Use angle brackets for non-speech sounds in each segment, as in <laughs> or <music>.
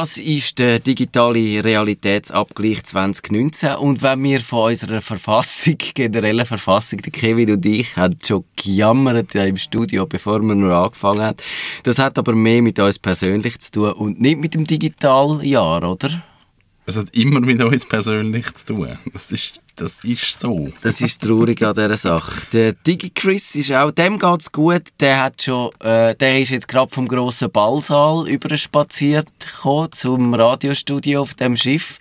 Das ist der digitale Realitätsabgleich 2019. Und wenn wir von unserer Verfassung, <laughs> generellen Verfassung, der Kevin und ich, haben schon gejammert im Studio, bevor wir nur angefangen haben. Das hat aber mehr mit uns persönlich zu tun und nicht mit dem Digitaljahr, oder? Es hat immer mit uns persönlich zu tun. Das ist, das ist so. Das ist traurig an dieser Sache. Der DigiChris ist auch, dem geht's gut. Der hat schon, äh, der ist jetzt gerade vom grossen Ballsaal überspaziert gekommen zum Radiostudio auf dem Schiff,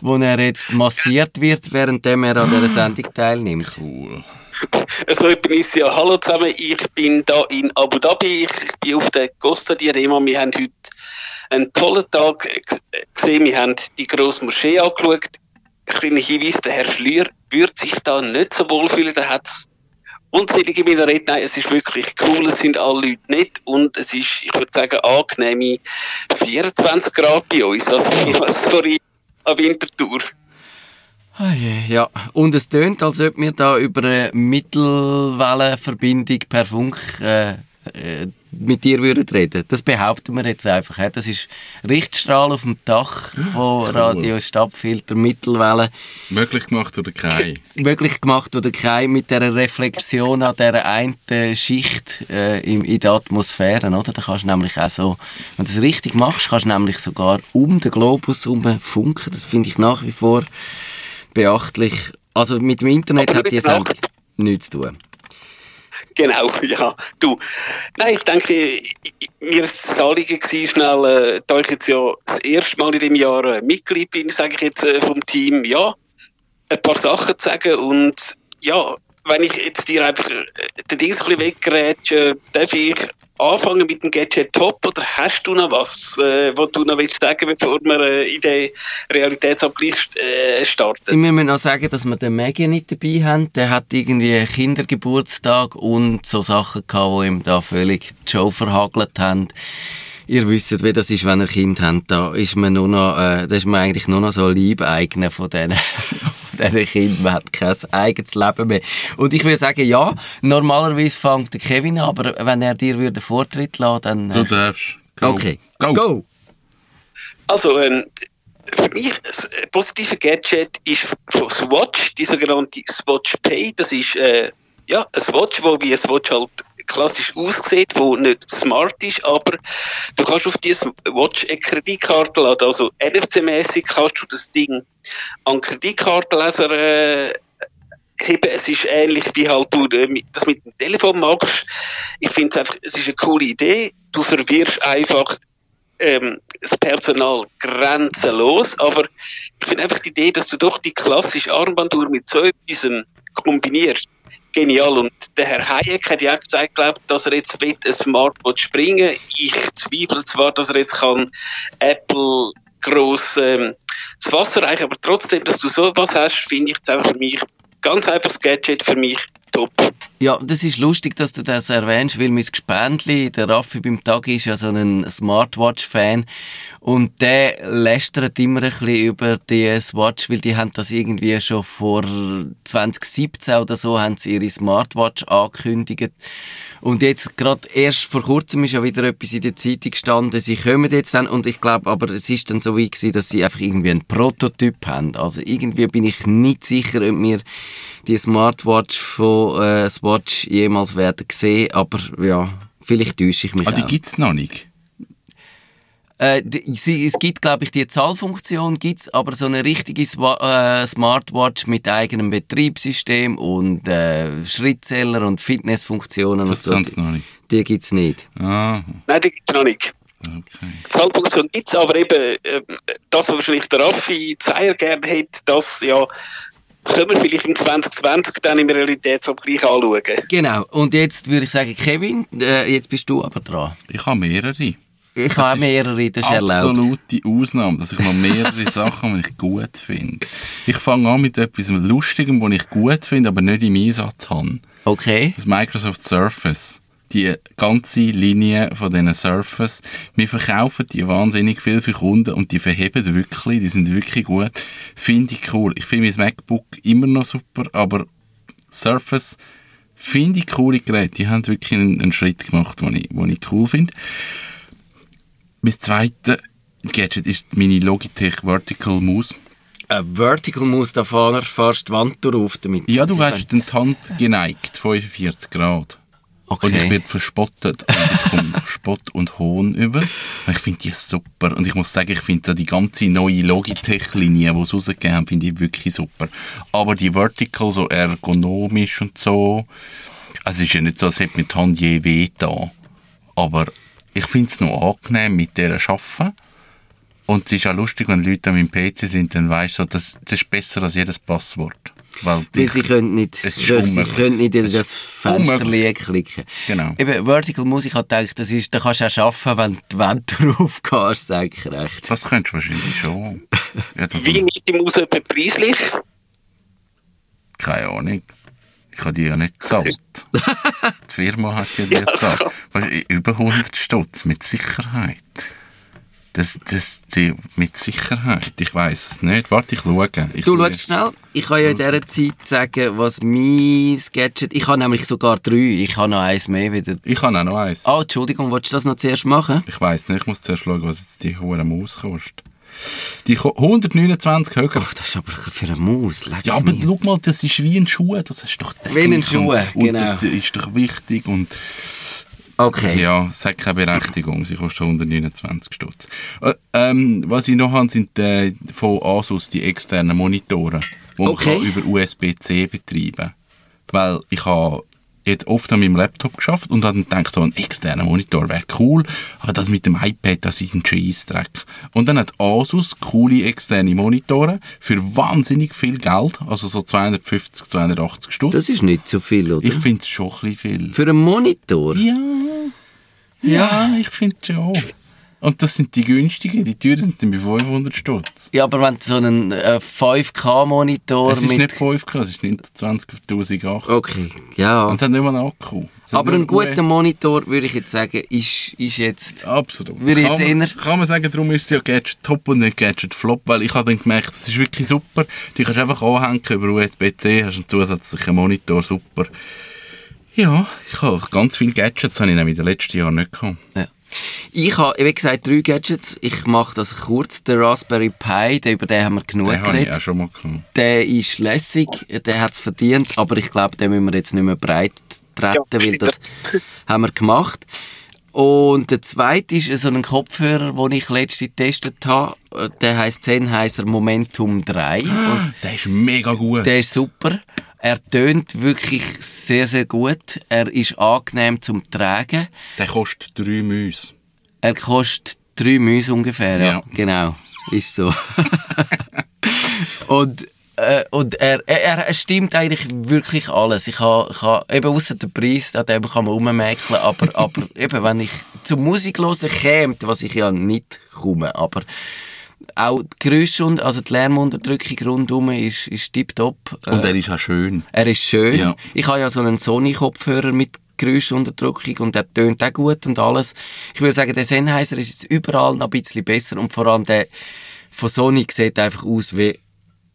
wo er jetzt massiert wird, während er an dieser Sendung teilnimmt. Cool. So, ich bin ja. Hallo zusammen, ich bin da in Abu Dhabi, ich bin auf der Costa Diadema. Wir haben heute einen tollen Tag gesehen. Wir haben die grosse Moschee angeschaut. Kleiner Hinweis, der Herr Schlür würde sich da nicht so wohl fühlen. Da hat unzählige Minareten. Nein, es ist wirklich cool. Es sind alle Leute nett und es ist, ich würde sagen, angenehme 24 Grad bei uns. Also, <laughs> sorry, an Wintertour. Oh je, ja, und es tönt, als ob wir da über eine Mittelwellenverbindung per Funk äh, äh, mit dir würden reden. Das behaupten wir jetzt einfach. Das ist Richtstrahl auf dem Dach von Cool. Radio Stabfilter Mittelwelle. Möglich gemacht oder kein? Möglich gemacht oder kein mit der Reflexion an dieser einen Schicht äh, in, in der Atmosphäre, oder? Da kannst du nämlich auch so, wenn du das richtig machst, kannst du nämlich sogar um den Globus herum funken. Das finde ich nach wie vor beachtlich. Also mit dem Internet Aber hat die. Sendung nichts zu tun. Genau, <laughs> ja. Du, nein, ich denke, mir ist das Anliegen schnell, äh, da ich jetzt ja das erste Mal in dem Jahr äh, Mitglied bin, sage ich jetzt äh, vom Team, ja, ein paar Sachen zu sagen und ja, wenn ich jetzt dir einfach äh, den Dings ein bisschen weggerätsche, darf ich anfangen mit dem Gadget Top oder hast du noch was, äh, was du noch willst sagen, bevor wir äh, in den Realitätsabgleich äh, starten? Ich muss noch sagen, dass wir den Maggie nicht dabei haben. Der hat irgendwie einen Kindergeburtstag und so Sachen gehabt, die ihm da völlig die Show verhagelt haben. Ihr wisst, wie das ist, wenn ihr Kind habt. Da ist man nur noch, äh, da ist man eigentlich nur noch so Liebeigner von diesen, <laughs> von diesen Kindern. Man hat kein eigenes Leben mehr. Und ich würde sagen, ja, normalerweise fängt der Kevin an, aber wenn er dir würde Vortritt lassen, dann... Du Äh, darfst. Go. okay. Go. Go! Also, ähm, für mich ein positiver Gadget ist von Swatch, die sogenannte Swatch Pay. Das ist äh, ja, ein Swatch, wo wie ein Swatch halt klassisch aussieht, wo nicht smart ist, aber du kannst auf diese Watch eine Kreditkarte laden. Also NFC-mäßig kannst du das Ding an Kreditkartenleser äh, heben. Es ist ähnlich wie halt du äh, das mit dem Telefon machst. Ich finde es einfach, es ist eine coole Idee. Du verwirrst einfach ähm, das Personal grenzenlos, aber ich finde einfach die Idee, dass du doch die klassische Armbanduhr mit so etwas kombinierst, genial. Und der Herr Hayek hat ja auch gesagt, glaub, dass er jetzt will, ein Smartwatch bringen. Ich zweifle zwar, dass er jetzt kann Apple gross ähm, das Wasser reichen, aber trotzdem, dass du so was hast, finde ich jetzt einfach für mich ganz einfach das Gadget für mich top. Ja, das ist lustig, dass du das erwähnst, weil mein Gespendli, der Raffi beim Tag, ist ja so ein Smartwatch-Fan und der lästert immer ein bisschen über die Swatch, weil die haben das irgendwie schon vor 2017 oder so, haben sie ihre Smartwatch angekündigt und jetzt gerade erst vor kurzem ist ja wieder etwas in der Zeitung gestanden, sie kommen jetzt dann und ich glaube, aber es ist dann so wie gewesen, dass sie einfach irgendwie einen Prototyp haben. Also irgendwie bin ich nicht sicher, ob wir die Smartwatch von äh, Swatch jemals werden sehen, aber ja, vielleicht täusche ich mich Ah, die auch. gibt's noch nicht. Äh, die, sie, es gibt, glaube ich, die Zahlfunktion gibt's, aber so eine richtige Swa äh, Smartwatch mit eigenem Betriebssystem und äh, Schrittzähler und Fitnessfunktionen Das und so, noch nicht. die gibt's nicht. Ah, Nein, die gibt es noch nicht. okay. Zahlfunktion gibt es, aber eben ähm, das, was wahrscheinlich der Raffi Zeier gerne hätte, das ja, können wir vielleicht im 2020 dann im Realitätsabgleich anschauen. Genau. Und jetzt würde ich sagen, Kevin, äh, jetzt bist du aber dran. Ich habe mehrere. Ich habe mehrere, das ist erlaubt. Absolute Ausnahme, dass ich noch mehrere <laughs> Sachen habe, die ich gut finde. Ich fange an mit etwas Lustigem, das ich gut finde, aber nicht im Einsatz habe. Okay. Das Microsoft Surface. Die ganze Linie von diesen Surface. Wir verkaufen die wahnsinnig viel für Kunden und die verheben wirklich, die sind wirklich gut. Finde ich cool. Ich finde mein MacBook immer noch super, aber Surface finde ich coole Geräte. Die haben wirklich einen, einen Schritt gemacht, den ich, den ich cool finde. Das Zweite, Gadget ist meine Logitech Vertical Mouse. Ein Vertical Mouse, da fahren fast die Wand drauf damit. Ja, du hast die Hand geneigt, 45 Grad. Okay. Und ich werde verspottet. Und ich komme <laughs> Spott und Hohn über. Ich finde die super. Und ich muss sagen, ich finde die ganze neue Logitech-Linie, die sie rausgegeben haben, finde ich wirklich super. Aber die Vertical, so ergonomisch und so, also es ist ja nicht so, als hätte mir die Hand je weh da. Aber ich finde es noch angenehm, mit der zu arbeiten. Und es ist auch lustig, wenn Leute an meinem PC sind, dann weisst du, so, das, das ist besser als jedes Passwort. Weil sie können nicht, sie können nicht in das Fenster klicken. Genau. Eben, Vertical Mouse, ich habe gedacht, das ist, da kannst du auch arbeiten, wenn du die Wand <laughs> drauf gehst, sag ich recht. Das könntest du wahrscheinlich schon. <laughs> Ja, Wie ist die Maus etwa preislich? Keine Ahnung. Ich habe die ja nicht gezahlt. die Firma hat ja <laughs> die gezahlt. Weißt, du, über 100 Stutz, mit Sicherheit. Das, das, die, mit Sicherheit. Ich weiß es nicht. Warte, ich schaue. Ich Du schaue. schaust schnell. Ich kann ja in dieser Zeit sagen, was mein Gadget... Ich habe nämlich sogar drei. Ich habe noch eins mehr wieder. Ich habe auch noch eins. Ah, Entschuldigung, wolltest du das noch zuerst machen? Ich weiß nicht, ich muss zuerst schauen, was jetzt die hohe Maus kostet. Die ko- 129 höher. Ach, das ist aber für eine Maus. Leck Ja, aber mir. schau mal, das ist wie ein Schuh. Das ist doch Wie ein Schuh, und, und genau. das ist doch wichtig und Okay. Ja, es hat keine Berechtigung. Sie kostet 129 Stutz. Äh, ähm, was ich noch habe, sind äh, von Asus die externen Monitore, die Okay. man kann über USB-C betreiben Weil ich habe jetzt oft an meinem Laptop geschafft und dann gedacht, so ein externer Monitor wäre cool, aber das mit dem iPad, das ist ein Scheissdreck. Und dann hat Asus coole externe Monitore für wahnsinnig viel Geld, also so 250, 280 Stutz. Das ist nicht so viel, oder? ich finde es schon ein bisschen viel. Für einen Monitor? Ja, ja, ich finde schon. Und das sind die günstigen, die teuren sind dann bei 500 Stutz. Ja, aber wenn du so einen äh, 5K-Monitor Es ist mit... nicht 5K, es ist 29 auf 1080. Okay, ja. Und es hat nicht mal einen Akku. Aber nur ein guter UE. Monitor, würde ich jetzt sagen, ist, ist jetzt... Absolut. Würde ich kann, jetzt man, kann man sagen, darum ist es ja Gadget Top und nicht Gadget Flop, weil ich habe dann gemerkt, das ist wirklich super. Die kannst du einfach anhängen über USB-C, hast einen zusätzlichen Monitor, super. Ja, ich habe ganz viele Gadgets, habe ich nämlich in den letzten Jahren nicht gehabt. Ja. Ich habe, wie gesagt, drei Gadgets. Ich mache das kurz. Der Raspberry Pi, den, über den haben wir genug Den habe ich auch geredet. schon mal gehabt. Der ist lässig, der hat es verdient, aber ich glaube, den müssen wir jetzt nicht mehr breit treten, Ja, weil das <laughs> haben wir gemacht. Und der zweite ist so ein Kopfhörer, den ich letztens getestet habe. Der heißt Sennheiser Momentum 3. Und Der ist mega gut. der ist super. Er tönt wirklich sehr, sehr gut. Er ist angenehm zum Tragen. Der kostet drei Mäuse. Er kostet drei Mäuse ungefähr, ja. Ja. Genau. Ist so. <laughs> und, äh, und er, er, er stimmt eigentlich wirklich alles. Ich habe eben außer der Preis, an dem kann man rummäkeln, aber, <laughs> aber eben, wenn ich zum Musik hören käme, was ich ja nicht komme, aber auch die Geräusche und, also die Lärmunterdrückung rundherum ist, ist tipptopp. Und Äh, er ist auch schön. er ist schön. Ja. Ich habe ja so einen Sony-Kopfhörer mit Geräuschunterdrückung und der tönt auch gut und alles. Ich würde sagen, der Sennheiser ist jetzt überall noch ein bisschen besser und vor allem der von Sony sieht einfach aus wie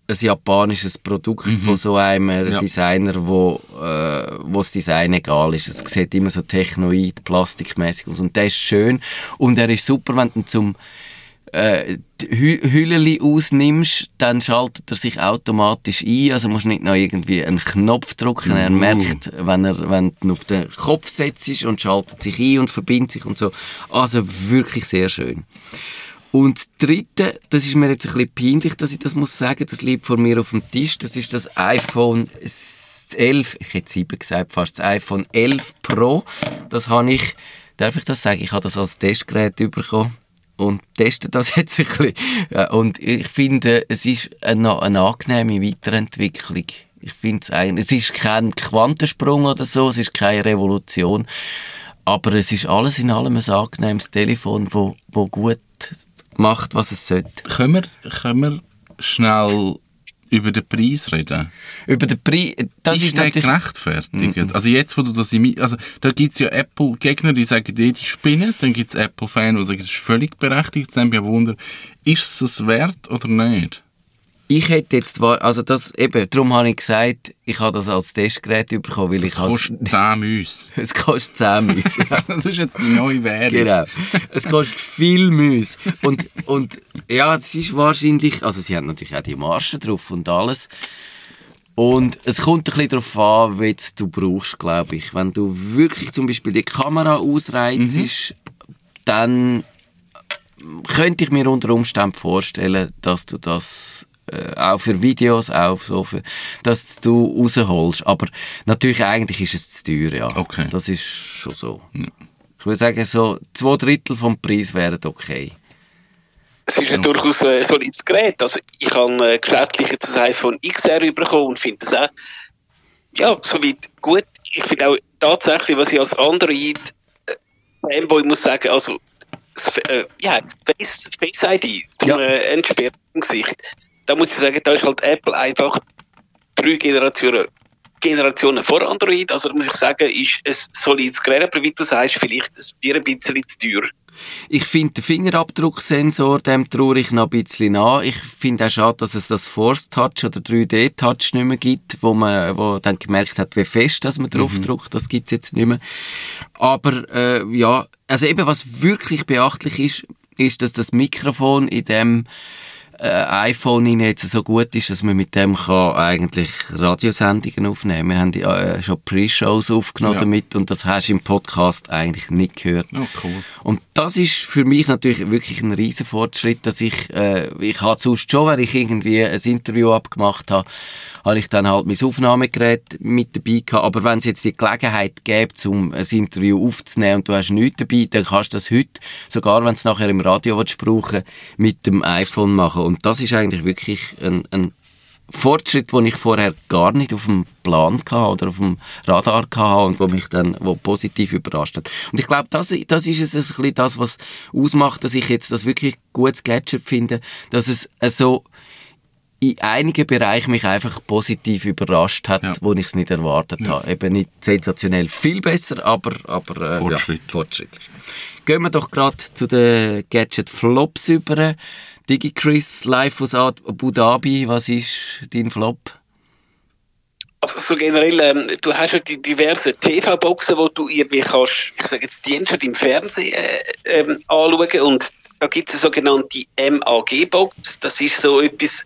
ein japanisches Produkt von so einem äh, Mhm. Ja. Designer, wo, äh, wo das Design egal ist. Es sieht immer so technoid, plastikmäßig aus und der ist schön und er ist super, wenn du zum äh, die Hü Hülleli ausnimmst, dann schaltet er sich automatisch ein. Also musst nicht noch irgendwie einen Knopf drücken. Er Uh. merkt, wenn er wenn du auf den Kopf setzt und schaltet sich ein und verbindet sich und so. Also wirklich sehr schön. Und das dritte, das ist mir jetzt ein bisschen peinlich, dass ich das muss sagen, das liegt vor mir auf dem Tisch, das ist das iPhone 11, ich hätte 7 gesagt, fast das iPhone 11 Pro. Das habe ich, darf ich das sagen, ich habe das als Testgerät bekommen und teste das <laughs> jetzt ein bisschen. Und ich finde, es ist eine, eine angenehme Weiterentwicklung. Ich finde es eigentlich, es ist kein Quantensprung oder so, es ist keine Revolution, aber es ist alles in allem ein angenehmes Telefon, wo, wo gut macht, was es sollte. Können wir, können wir schnell über den Preis reden? Über den Preis, das ist, ist, natürlich... gerechtfertigt? Also jetzt, wo du das im... Also da gibt es ja Apple-Gegner, die sagen, die, die spinnen. Dann gibt es Apple-Fans, die sagen, das ist völlig berechtigt. Dann bin ich Wunder, ist es wert oder nicht? Ich hätte jetzt, also das, eben, darum habe ich gesagt, ich habe das als Testgerät bekommen, weil ich Das has- kostet 10 Müs. <laughs> es kostet 10 Müsse. Ja. <laughs> Das ist jetzt die neue Währung. Genau. Es kostet viel Müsse. Und, und ja, es ist wahrscheinlich, also sie haben natürlich auch die Marschen drauf und alles. Und es kommt ein bisschen darauf an, es du brauchst, glaube ich. Wenn du wirklich zum Beispiel die Kamera ausreizt, dann könnte ich mir unter Umständen vorstellen, dass du das äh, auch für Videos, auch so für, dass du rausholst. Aber natürlich, eigentlich ist es zu teuer, ja. Okay. Das ist schon so. Ich würde sagen, so zwei Drittel vom Preis wären okay. Es ist ja durchaus ein solides Gerät. Also ich habe äh, geschäftlich jetzt das iPhone XR bekommen und finde das auch ja, soweit gut. Ich finde auch tatsächlich, was ich als Android äh, Fanboy muss sagen, also äh, ja, Face, Face ID zum Ja. äh, Gesicht, da muss ich sagen, da ist halt Apple einfach drei Generationen Generationen vor Android. Also da muss ich sagen, ist ein solides Gerät, aber wie du sagst, vielleicht ein bisschen zu teuer. Ich finde den Fingerabdrucksensor, dem traue ich noch ein bisschen nach. Ich finde auch schade, dass es das Force Touch oder 3D Touch nicht mehr gibt, wo man wo dann gemerkt hat, wie fest dass man draufdruckt. Das gibt's jetzt nicht mehr. Aber äh, ja, also eben was wirklich beachtlich ist, ist, dass das Mikrofon in dem äh, iPhone in jetzt so gut ist, dass man mit dem kann eigentlich Radiosendungen aufnehmen. Wir haben äh, schon Pre-Shows aufgenommen Ja. damit und das hast du im Podcast eigentlich nicht gehört. Oh, cool. Und das ist für mich natürlich wirklich ein riesen Fortschritt, dass ich, äh, ich habe sonst schon, wenn ich irgendwie ein Interview abgemacht habe, habe ich dann halt mein Aufnahmegerät mit dabei gehabt. Aber wenn es jetzt die Gelegenheit gäbe, um ein Interview aufzunehmen und du hast nichts dabei, dann kannst du das heute, sogar wenn es nachher im Radio willst, brauchen, mit dem iPhone machen. Und das ist eigentlich wirklich ein, ein Fortschritt, den ich vorher gar nicht auf dem Plan hatte oder auf dem Radar hatte und wo mich dann wo positiv überrascht hat. Und ich glaube, das, das ist es ein bisschen das, was ausmacht, dass ich jetzt das wirklich gutes Gadget finde, dass es so in einigen Bereichen mich einfach positiv überrascht hat, Ja. wo ich es nicht erwartet habe. Eben nicht sensationell viel besser, aber, aber äh, Fortschritt. Ja, fortschrittlich. Gehen wir doch gerade zu den Gadget Flops über. DigiChris live aus Abu Dhabi, was ist dein Flop? Also so generell, ähm, du hast ja die diversen TV-Boxen, wo du irgendwie kannst, ich sage jetzt Dienste im Fernsehen äh, ähm, anschauen und da gibt es sogenannte MAG-Box. Das ist so etwas,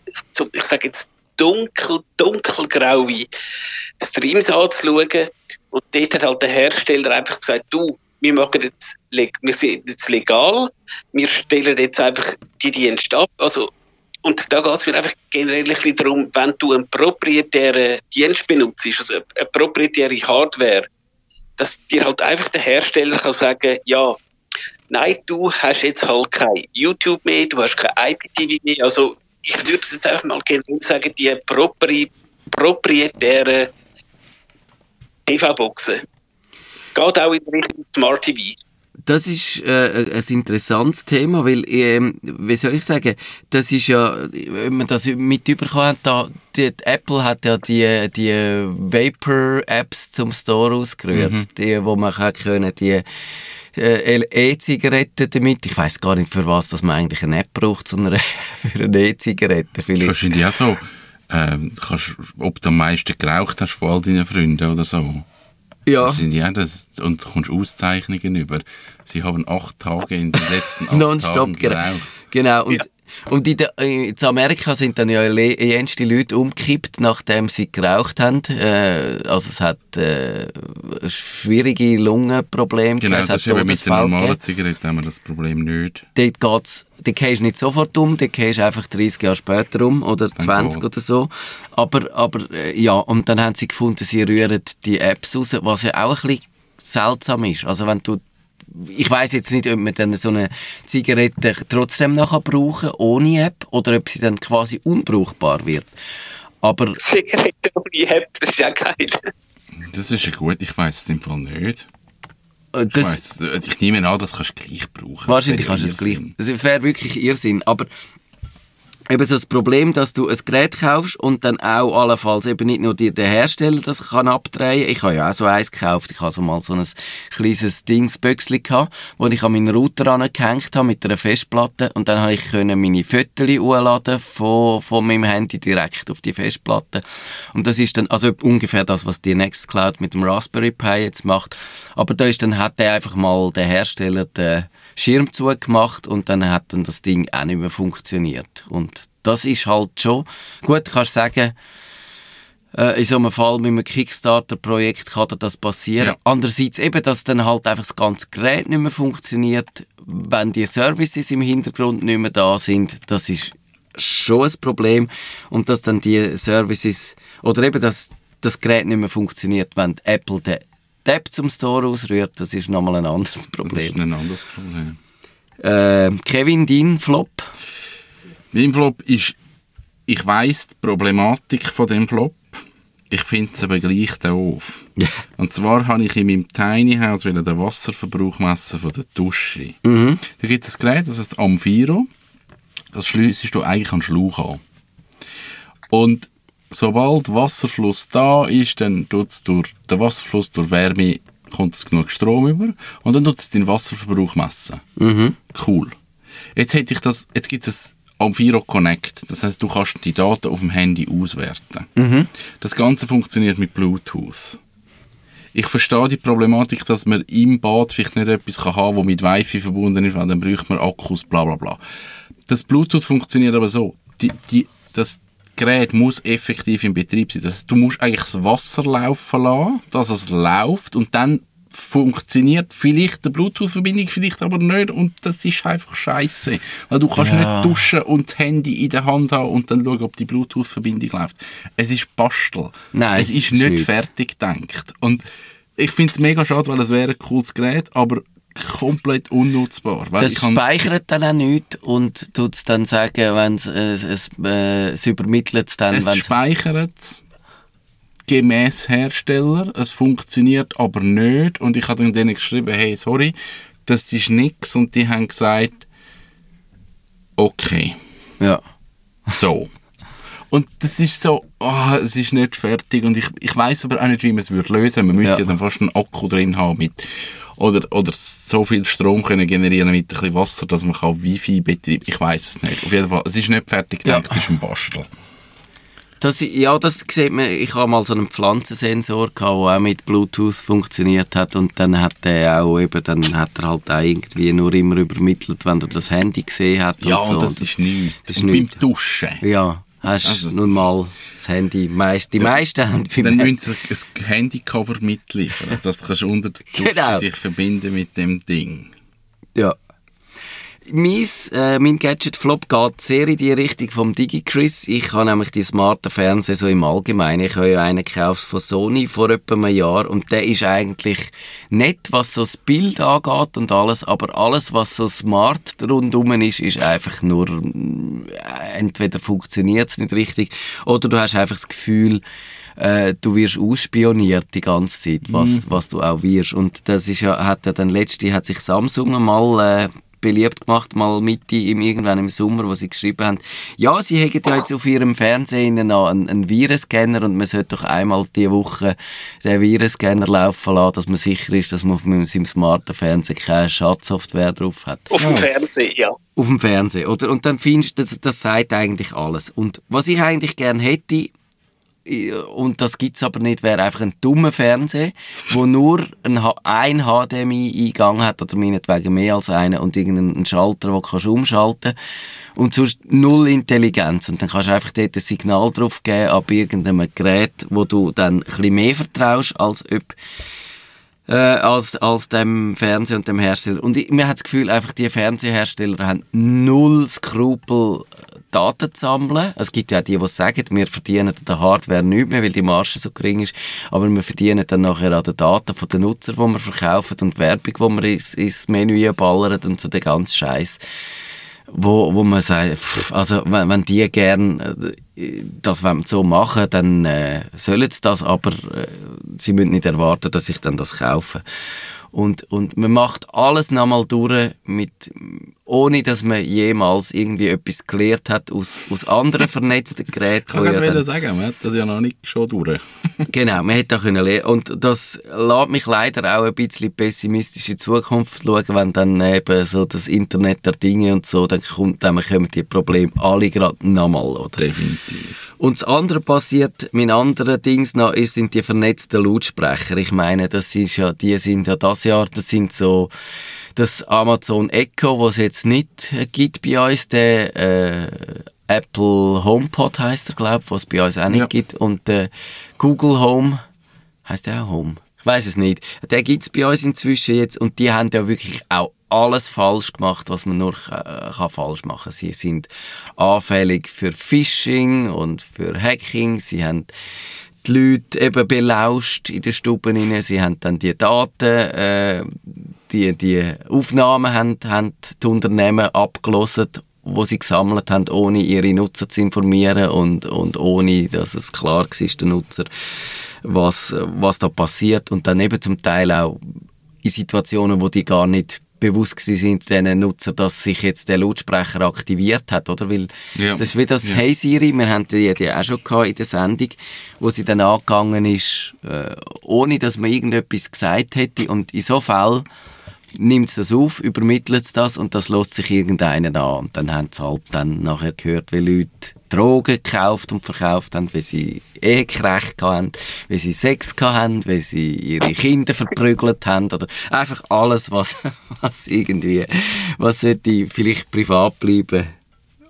ich sage jetzt dunkel, dunkelgraue Streams anzuschauen. Und dort hat halt der Hersteller einfach gesagt, du, wir machen jetzt, wir sind jetzt legal, wir stellen jetzt einfach die Dienste ab, also und da geht es mir einfach generell ein bisschen darum, wenn du einen proprietären Dienst benutzt, also eine, eine proprietäre Hardware, dass dir halt einfach der Hersteller kann sagen, ja, nein, du hast jetzt halt kein YouTube mehr, du hast kein IPTV mehr, also ich würde es jetzt einfach mal generell sagen, die propri proprietären TV-Boxen. Geht auch in Richtung Smart TV. Das ist äh, ein interessantes Thema, weil, ähm, wie soll ich sagen, das ist ja, wenn man das mit überkommen hat, da, die, die Apple hat ja die, die Vapor-Apps zum Store ausgerührt, die, wo man kann können, die äh, E-Zigaretten damit, ich weiß gar nicht, für was dass man eigentlich eine App braucht, sondern <laughs> für eine E-Zigarette. Das ist Vielleicht. wahrscheinlich auch so. Ähm, kannst, ob du am meisten geraucht hast von all deinen Freunden oder so. Ja. Wahrscheinlich auch das, und du kommst Auszeichnungen über. Sie haben acht Tage in den letzten <laughs> acht Tagen genau. geraucht. genau. Und, und in, der, in Amerika sind dann ja jenste Leute umgekippt, nachdem sie geraucht haben. Äh, also es hat äh, schwierige Lungenprobleme Genau, es das ist eben mit der normalen. Zigarette haben wir das Problem nicht. Dort geht's, dort gehst nicht sofort um, dort gehst du einfach 30 Jahre später um, oder 20 God. oder so. Aber, aber, äh, ja, und dann haben sie gefunden, sie rühren die Apps raus, was ja auch ein bisschen seltsam ist. Also wenn du ich weiß jetzt nicht, ob man dann so eine Zigarette trotzdem nachher brauchen ohne App oder ob sie dann quasi unbrauchbar wird. Aber Zigaretten ohne App, das ist ja geil. Das ist ja gut, ich weiß es im Fall nicht. äh, Ich, das, weiss, also ich nehme an, das kannst du gleich brauchen. Wahrscheinlich kannst du es gleich. Das wäre wirklich Irrsinn. Aber eben so das Problem, dass du ein Gerät kaufst und dann auch allenfalls eben nicht nur die, der Hersteller das kann abdrehen. Ich habe ja auch so eins gekauft. Ich habe so mal so ein kleines Dings Böxli gehabt, wo ich an meinen Router angehängt habe mit einer Festplatte und dann habe ich können meine Fotos hochladen von, von meinem Handy direkt auf die Festplatte. Und das ist dann also ungefähr das, was die Nextcloud mit dem Raspberry Pi jetzt macht. Aber da ist dann hat der einfach mal der Hersteller den Schirm zugemacht und dann hat dann das Ding auch nicht mehr funktioniert. Und das ist halt schon, gut, kannst sagen, äh, in so einem Fall mit einem Kickstarter-Projekt kann dir das passieren. Ja. Andererseits eben, dass dann halt einfach das ganze Gerät nicht mehr funktioniert, wenn die Services im Hintergrund nicht mehr da sind, das ist schon ein Problem. Und dass dann die Services, oder eben, dass das Gerät nicht mehr funktioniert, wenn Apple den die App zum Store ausrührt, das ist nochmal ein anderes Das ist Problem. ein anderes Problem. Äh, Kevin, dein Flop? Mein Flop ist, ich weiss die Problematik von dem Flop. Ich finde es aber gleich doof. Und zwar habe ich in meinem Tiny House den Wasserverbrauch messen von der Dusche. Mhm. Da gibt es ein Gerät, das heißt Amphiro. Das schliessest du eigentlich an den Schlauch an. Und sobald Wasserfluss da ist, dann tut es durch den Wasserfluss, durch Wärme, kommt es genug Strom über und dann tut es den Wasserverbrauch messen. Cool. Jetzt hätte ich das, jetzt gibt es ein Amphiro Connect. Das heißt, du kannst die Daten auf dem Handy auswerten. Das Ganze funktioniert mit Bluetooth. Ich verstehe die Problematik, dass man im Bad vielleicht nicht etwas haben kann, das mit Wi-Fi verbunden ist, weil dann bräuchte man Akkus, bla bla bla. Das Bluetooth funktioniert aber so. Die, die, das Gerät muss effektiv im Betrieb sein. Das heißt, du musst eigentlich das Wasser laufen lassen, dass es läuft und dann funktioniert vielleicht die Bluetooth-Verbindung, vielleicht aber nicht und das ist einfach scheiße, weil du kannst Ja. nicht duschen und das Handy in der Hand haben und dann schauen, ob die Bluetooth-Verbindung läuft. Es ist Bastel. Nein, es ist ist nicht nicht. fertig gedacht. Und ich finde es mega schade, weil es wäre ein cooles Gerät, aber komplett unnutzbar. Das speichert dann auch nichts und tut es dann sagen, wenn es, äh, es, äh, es übermittelt es dann, Es speichert es gemäß Hersteller, es funktioniert aber nicht und ich habe dann denen geschrieben, hey, sorry, das ist nix und die haben gesagt, okay, ja. so. Und das ist so, ah, es ist nicht fertig und ich, ich weiß aber auch nicht, wie man es würde lösen. Man müsste ja. Ja. dann fast einen Akku drin haben mit oder, oder so viel Strom können generieren mit ein bisschen Wasser, dass man kann Wifi betreiben. Ich weiß es nicht. Auf jeden Fall, es ist nicht fertig Ja. gedacht, es ist ein Bastel. Das, ja, das sieht man. Ich habe mal so einen Pflanzensensor gehabt, der auch mit Bluetooth funktioniert hat und dann hat der auch eben, dann hat er halt auch irgendwie nur immer übermittelt, wenn er das Handy gesehen hat Ja, und so. und das ist nichts. Das ist und nichts. beim Duschen. ja, hast Also- nun mal das Handy. Meist, die meisten haben beim Dann Handy- müssen sie ein Handycover mitliefern. Das kannst du unter der <laughs> Dusche Genau. dich verbinden mit dem Ding. Ja. Mein, äh, mein Gadget-Flop geht sehr in die Richtung vom DigiChris. Ich habe nämlich die smarten Fernseher so im Allgemeinen. Ich habe ja einen gekauft von Sony vor etwa einem Jahr und der ist eigentlich nett, was so das Bild angeht und alles, aber alles, was so smart rundum ist, ist einfach nur, äh, entweder funktioniert es nicht richtig oder du hast einfach das Gefühl, äh, du wirst ausspioniert die ganze Zeit, was, was du auch wirst. Und das ist ja, hat ja dann letzte, hat sich Samsung mal, äh, beliebt gemacht, mal Mitte im, irgendwann im Sommer, wo sie geschrieben haben, ja, sie hätten ja jetzt auf ihrem Fernsehen noch einen, einen Virenscanner und man sollte doch einmal die Woche den Virenscanner laufen lassen, dass man sicher ist, dass man auf seinem smarten Fernseher keine Schadsoftware drauf hat Auf dem Fernsehen, ja. auf dem Fernsehen, oder? Und dann findest du, das, das sagt eigentlich alles. Und was ich eigentlich gern hätte, und das gibt's aber nicht, wäre einfach ein dummer Fernseher, wo nur ein, ein HDMI-Eingang hat, oder meinetwegen mehr als einen, und irgendeinen Schalter, den kannst du umschalten und sonst null Intelligenz. Und dann kannst du einfach dort ein Signal drauf geben, ab irgendeinem Gerät, wo du dann ein bisschen mehr vertraust, als ob äh, als, als dem Fernseher und dem Hersteller. Und ich, mir hat das Gefühl, einfach die Fernsehersteller haben null Skrupel, Daten zu sammeln. Es gibt ja auch die, die sagen, wir verdienen an der Hardware nichts mehr, weil die Marge so gering ist, aber wir verdienen dann nachher an den Daten von den Nutzern, die wir verkaufen und Werbung, die wir ins, ins Menü ballern und so den ganzen Scheiß wo, wo man sagt, pff, also wenn, wenn die gern äh, das so machen, dann äh, sollen sie das, aber äh, sie müssen nicht erwarten, dass ich dann das kaufe. Und, und man macht alles nochmal durch mit ohne dass man jemals irgendwie etwas gelernt hat aus, aus anderen vernetzten Geräten. Ich kann ja sagen, man hat das ja noch nicht schon durch. <laughs> genau, man hätte können lernen. Und das lässt mich leider auch ein bisschen pessimistisch in die Zukunft schauen, wenn dann eben so das Internet der Dinge und so, dann, kommt, dann kommen die Probleme alle gerade nochmal, oder? Definitiv. Und das andere passiert, mein anderer Dings noch, ist, sind die vernetzten Lautsprecher. Ich meine, das ist ja, die sind ja das Jahr, das sind so, das Amazon Echo, was es jetzt nicht gibt bei uns, der äh, Apple HomePod heißt er, glaube ich, was es bei uns auch nicht Ja. gibt, und äh, Google Home, heißt der auch Home? Ich weiß es nicht. Der gibt's bei uns inzwischen jetzt und die haben ja wirklich auch alles falsch gemacht, was man nur äh, kann falsch machen. Sie sind anfällig für Phishing und für Hacking. Sie haben die Leute eben belauscht in den Stuben rein. Sie haben dann die Daten, äh, die, die Aufnahmen haben, haben die Unternehmen abgelesen, wo sie gesammelt haben, ohne ihre Nutzer zu informieren und, und ohne, dass es klar war, der Nutzer, was, was da passiert. Und dann eben zum Teil auch in Situationen, wo die gar nicht bewusst gewesen sind, diesen Nutzer, dass sich jetzt der Lautsprecher aktiviert hat, oder? Weil, Ja. das ist wie das Ja. Hey Siri, wir haben die, die auch schon gehabt in der Sendung, wo sie dann angegangen ist, äh, ohne dass man irgendetwas gesagt hätte. Und in so Fällen nimmt es das auf, übermittelt das und das lässt sich irgendeinen an. Und dann haben sie halt dann nachher gehört, wie Leute Drogen gekauft und verkauft haben, wie sie Ehekrecht haben, wie sie Sex haben, wie sie ihre Kinder verprügelt haben oder einfach alles, was, <laughs> was irgendwie, was sollte vielleicht privat bleiben.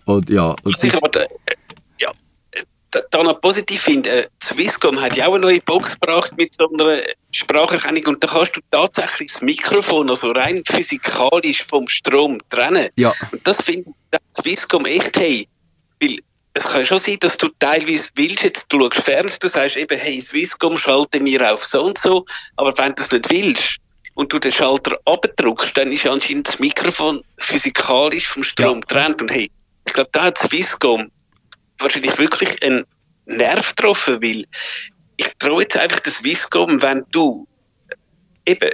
Und ja, und ich aber da, noch positiv finde, äh, Swisscom hat ja auch eine neue Box gebracht mit so einer Spracherkennung und da kannst du tatsächlich das Mikrofon, also rein physikalisch vom Strom trennen. ja, Und das finde ich Swisscom echt hey. Weil es kann schon sein, dass du teilweise willst, jetzt du schaust Fernsehen, du sagst eben, hey, Swisscom, schalte mir auf so und so, aber wenn du das nicht willst und du den Schalter abdrückst, dann ist anscheinend das Mikrofon physikalisch vom Strom Ja. getrennt. Und hey, ich glaube, da hat Swisscom wahrscheinlich wirklich einen Nerv getroffen, weil ich traue jetzt einfach das Swisscom, wenn du eben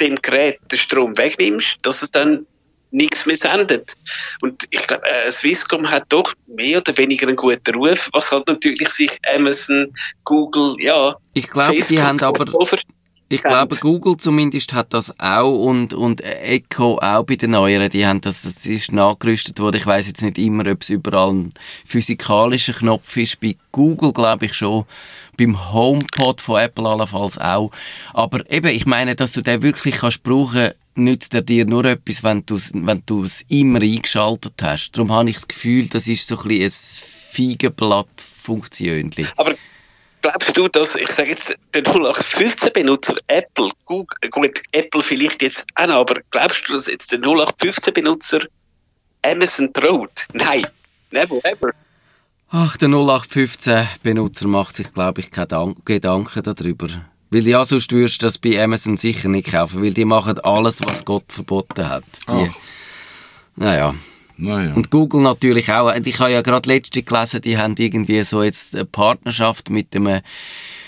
dem Gerät den Strom wegnimmst, dass es dann nichts mehr sendet. Und ich glaube, äh, Swisscom hat doch mehr oder weniger einen guten Ruf, was halt natürlich sich Amazon, Google, ja, ich glaube, die haben aber ver- Ich glaube, Google zumindest hat das auch und, und Echo auch bei den neueren, die haben das, das ist nachgerüstet worden. Ich weiß jetzt nicht immer, ob es überall ein physikalischer Knopf ist. Bei Google glaube ich schon. Beim HomePod von Apple allenfalls auch. Aber eben, ich meine, dass du den wirklich kannst brauchen, nützt er dir nur etwas, wenn du es wenn du es immer eingeschaltet hast. Darum habe ich das Gefühl, das ist so ein bisschen ein Feigenblatt-Funktionchen. Aber glaubst du, dass, ich sage jetzt, der 0815-Benutzer Apple, Google, äh, gut, Apple vielleicht jetzt auch noch, aber glaubst du, dass jetzt der 0815-Benutzer Amazon traut? Nein, never ever. Ach, der 0815-Benutzer macht sich, glaube ich, keine Dan- Gedanken darüber. Weil ja, sonst würdest du das bei Amazon sicher nicht kaufen, weil die machen alles, was Gott verboten hat. Die, Ach. naja. Naja. Und Google natürlich auch. Ich habe ja gerade letzte gelesen, die haben irgendwie so jetzt eine Partnerschaft mit einem,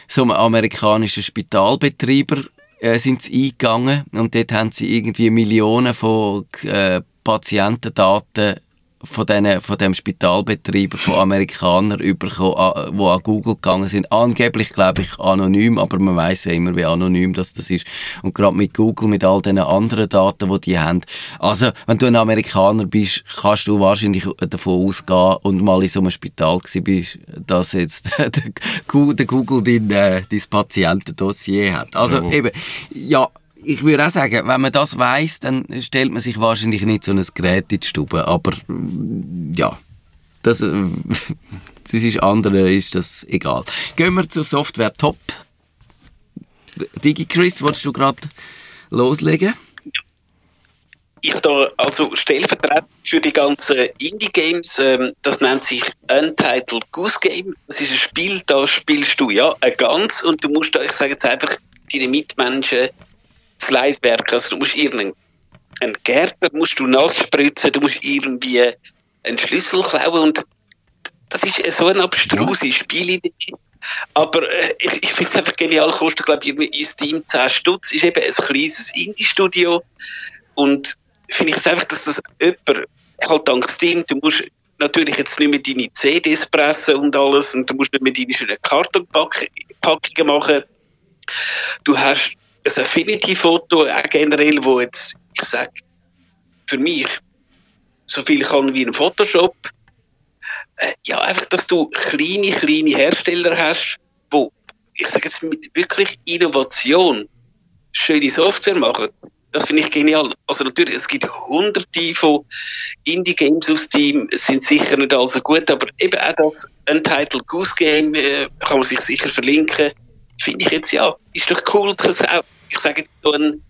so einem amerikanischen Spitalbetreiber äh, sind sie eingegangen und dort haben sie irgendwie Millionen von äh, Patientendaten von, denen, von dem Spitalbetreiber von Amerikanern bekommen, a- wo an Google gegangen sind. Angeblich, glaube ich, anonym, aber man weiß ja immer, wie anonym das, das ist. Und gerade mit Google, mit all den anderen Daten, die die haben. Also, wenn du ein Amerikaner bist, kannst du wahrscheinlich davon ausgehen und mal in so einem Spital bist, dass jetzt <laughs> der Google dein, äh, dein Patientendossier hat. Also, eben, ja, ich würde auch sagen, wenn man das weiß, dann stellt man sich wahrscheinlich nicht so ein Gerät in die Stube. Aber mm, ja, das, äh, <laughs> das ist andere, ist das egal. Gehen wir zur Software Top. DigiChris, wolltest du gerade loslegen? ich da also stellvertretend für die ganzen Indie-Games, ähm, das nennt sich Untitled Goose Game. Das ist ein Spiel, da spielst du ja ein Ganz und du musst ich sage jetzt einfach, deine Mitmenschen das Leiswerk, also du musst irgendeinen einen Gärtner musst du nass spritzen, du musst irgendwie einen Schlüssel klauen und das ist so eine abstruse Spielidee. Aber äh, ich, ich finde es einfach genial, kostet glaube ich irgendwie in Steam 10 Stutz, ist eben ein kleines Indie-Studio und finde ich jetzt einfach, dass das jemand halt dank Steam, du musst natürlich jetzt nicht mehr deine CDs pressen und alles und du musst nicht mehr deine schönen Kartonpackungen machen. Du hast ein Affinity-Foto generell, wo jetzt, ich sage, für mich so viel kann wie ein Photoshop. Äh, ja, einfach, dass du kleine, kleine Hersteller hast, wo, ich sage jetzt mit wirklich Innovation schöne Software machen. Das finde ich genial. Also natürlich, es gibt hunderte von Indie-Games aus Steam, es sind sicher nicht alle so gut, aber eben auch das Untitled Goose Game äh, kann man sich sicher verlinken. Finde ich jetzt, ja, ist doch cool, dass auch, ich sage jetzt so ein,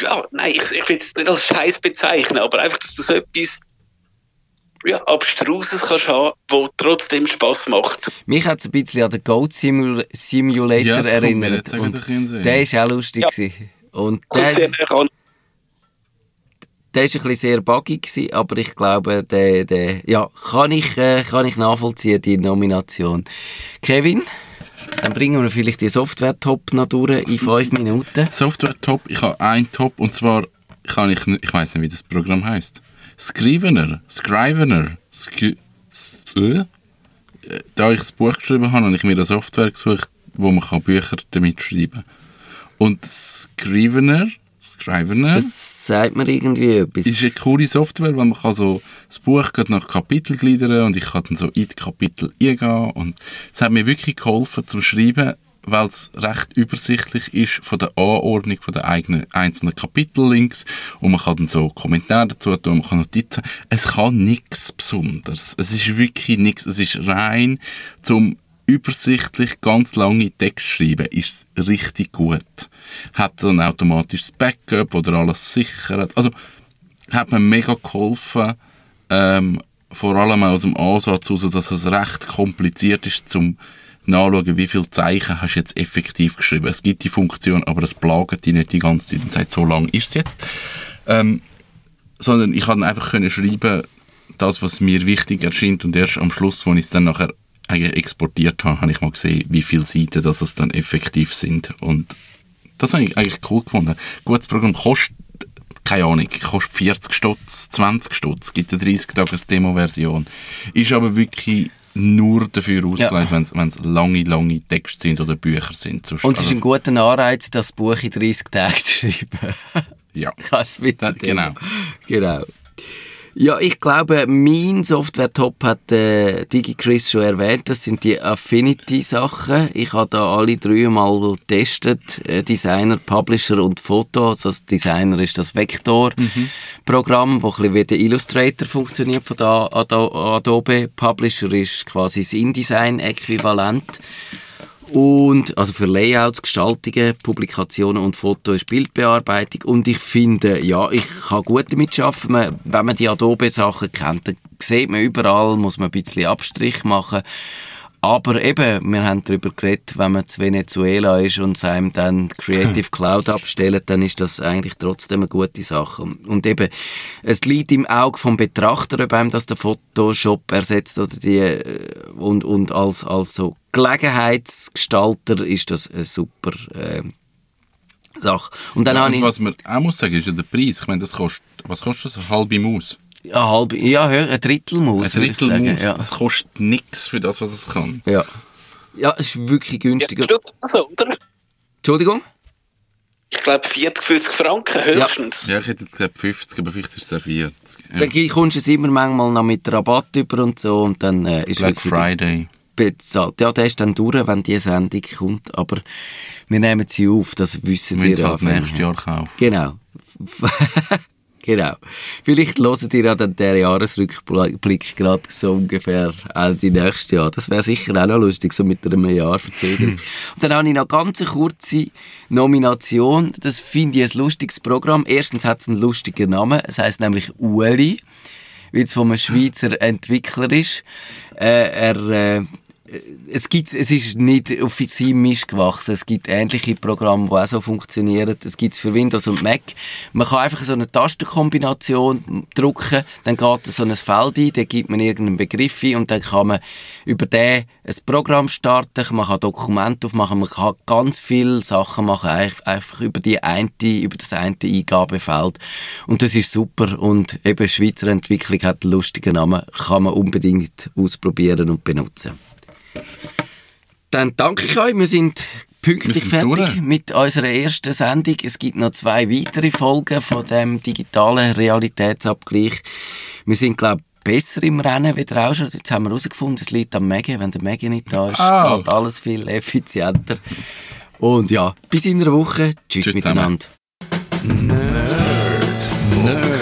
ja, nein, ich, ich will es nicht als Scheiß bezeichnen, aber einfach, dass du so etwas ja, Abstruses kannst haben, wo trotzdem Spaß macht. Mich hat es ein bisschen an den Goat Simul Simulator Ja, erinnert. jetzt Und der ist auch lustig. Ja. Und der, der ist ein bisschen sehr buggy gewesen, aber ich glaube, der, der, ja, kann ich, äh, kann ich nachvollziehen, die Nomination. Kevin, dann bringen wir vielleicht die Software-Top noch durch in fünf Minuten. Software Top, ich habe einen Top und zwar kann ich ich weiß nicht, wie das Programm heißt. Scrivener, Scrivener, Sk S- äh? Da ich das Buch geschrieben habe, habe ich mir eine Software gesucht, wo man Bücher damit schreiben kann. Und Scrivener, Scrivener Das sagt mir irgendwie etwas. ist eine coole Software, weil man kann so das Buch geht nach Kapitel gliedern und ich kann dann so in die Kapitel eingehen und es hat mir wirklich geholfen zum Schreiben, weil es recht übersichtlich ist von der Anordnung von der eigenen einzelnen Kapitellinks und man kann dann so Kommentare dazu tun, man kann Notizen. Es kann nichts Besonderes. Es ist wirklich nichts. Es ist rein zum übersichtlich ganz lange Text schreiben, ist es richtig gut. Hat so ein automatisches Backup, wo der alles sichert. Also, hat mir mega geholfen, ähm, vor allem aus dem Ansatz heraus, dass es recht kompliziert ist, zum nachschauen, wie viele Zeichen hast du jetzt effektiv geschrieben. Es gibt die Funktion, aber es plagt dich nicht die ganze Zeit und sagt, so lang ist es jetzt. Ähm, sondern ich konnte einfach können schreiben, das, was mir wichtig erscheint und erst am Schluss, wo ich es dann nachher eigentlich exportiert habe, habe ich mal gesehen, wie viele Seiten das es dann effektiv sind und das habe ich eigentlich cool gefunden. Gutes Programm kostet, keine Ahnung, kostet 40 Stutz, 20 Stutz, gibt eine 30 Tages Demo-Version. Ist aber wirklich nur dafür ausgelegt, wenn es lange, lange Texte sind oder Bücher sind. Sonst- Und es ist ein guter Anreiz, das Buch in 30 Tagen zu schreiben. ja. <laughs> Kannst du bitte Da- genau. Genau. Ja, ich glaube, mein Software-Top hat äh, DigiChris schon erwähnt. Das sind die Affinity-Sachen. Ich habe da alle drei mal getestet. Äh, Designer, Publisher und Foto. Also das Designer ist das Vector-Programm, wo ein bisschen wie der Illustrator funktioniert von Ado- Adobe. Publisher ist quasi das InDesign-Äquivalent. Und, also für Layouts, Gestaltungen, Publikationen und Foto ist Bildbearbeitung. Und ich finde, ja, ich kann gut damit arbeiten. Wenn man die Adobe-Sachen kennt, dann sieht man überall, muss man ein bisschen Abstrich machen. Aber eben, wir haben darüber geredet, wenn man zu Venezuela ist und es einem dann Creative <laughs> Cloud abstellt, dann ist das eigentlich trotzdem eine gute Sache. Und eben, es liegt im Auge vom Betrachter, ob einem das der Photoshop ersetzt oder die, äh, und, und als, als so Gelegenheitsgestalter ist das eine super, äh, Sache. Und dann Ja, und ich was man auch muss sagen, ist ja der Preis. Ich meine, das kostet, was kostet das? Eine halbe Maus? Eine halbe, ja, hör, ein Drittel Maus, Ein Drittel. Maus. Ja. Das kostet nichts für das, was es kann. ja. Ja, es ist wirklich günstiger. Ja, also, oder? Entschuldigung? Ich glaube 40, 50 Franken höchstens. Ja, ich hätte jetzt gesagt 50, aber vielleicht ist es auch 40. Ja. Dann kommst du es immer manchmal noch mit Rabatt über und so und dann äh, ist Black Friday. bezahlt. Ja, der ist dann durch, wenn die Sendung kommt, aber wir nehmen sie auf, das wissen Wenn wir sie halt nächstes Jahr kaufen. Genau. <laughs> genau. Vielleicht hören ihr ja dann den Jahresrückblick gerade so ungefähr Ende nächstes Jahr. Das wäre sicher auch noch lustig, so mit einem Jahr Verzögerung. <laughs> Und dann habe ich noch ganz eine kurze Nomination. Das finde ich ein lustiges Programm. Erstens hat es einen lustigen Namen. Es heißt nämlich Ueli weil es von einem Schweizer Entwickler ist. Äh, er äh, es gibt, es ist nicht auf seinem Mist gewachsen. Es gibt ähnliche Programme, die auch so funktionieren. Es gibt es für Windows und Mac. Man kann einfach so eine Tastenkombination drücken, dann geht so ein Feld ein, dann gibt man irgendeinen Begriff ein und dann kann man über den ein Programm starten, man kann Dokumente aufmachen, man kann ganz viele Sachen machen, einfach über die eine, über das eine Eingabefeld. Und das ist super und eben Schweizer Entwicklung hat einen lustigen Namen, kann man unbedingt ausprobieren und benutzen. Dann danke ich euch. Wir sind pünktlich sind fertig durch. mit unserer ersten Sendung. Es gibt noch zwei weitere Folgen von dem digitalen Realitätsabgleich. Wir sind, glaube ich, besser im Rennen wieder auch schon. Jetzt haben wir herausgefunden, es liegt am Megi. Wenn der Megi nicht da ist, oh. geht alles viel effizienter. Und ja, bis in einer Woche. Tschüss, Tschüss miteinander. Nerd. Nerdfunk.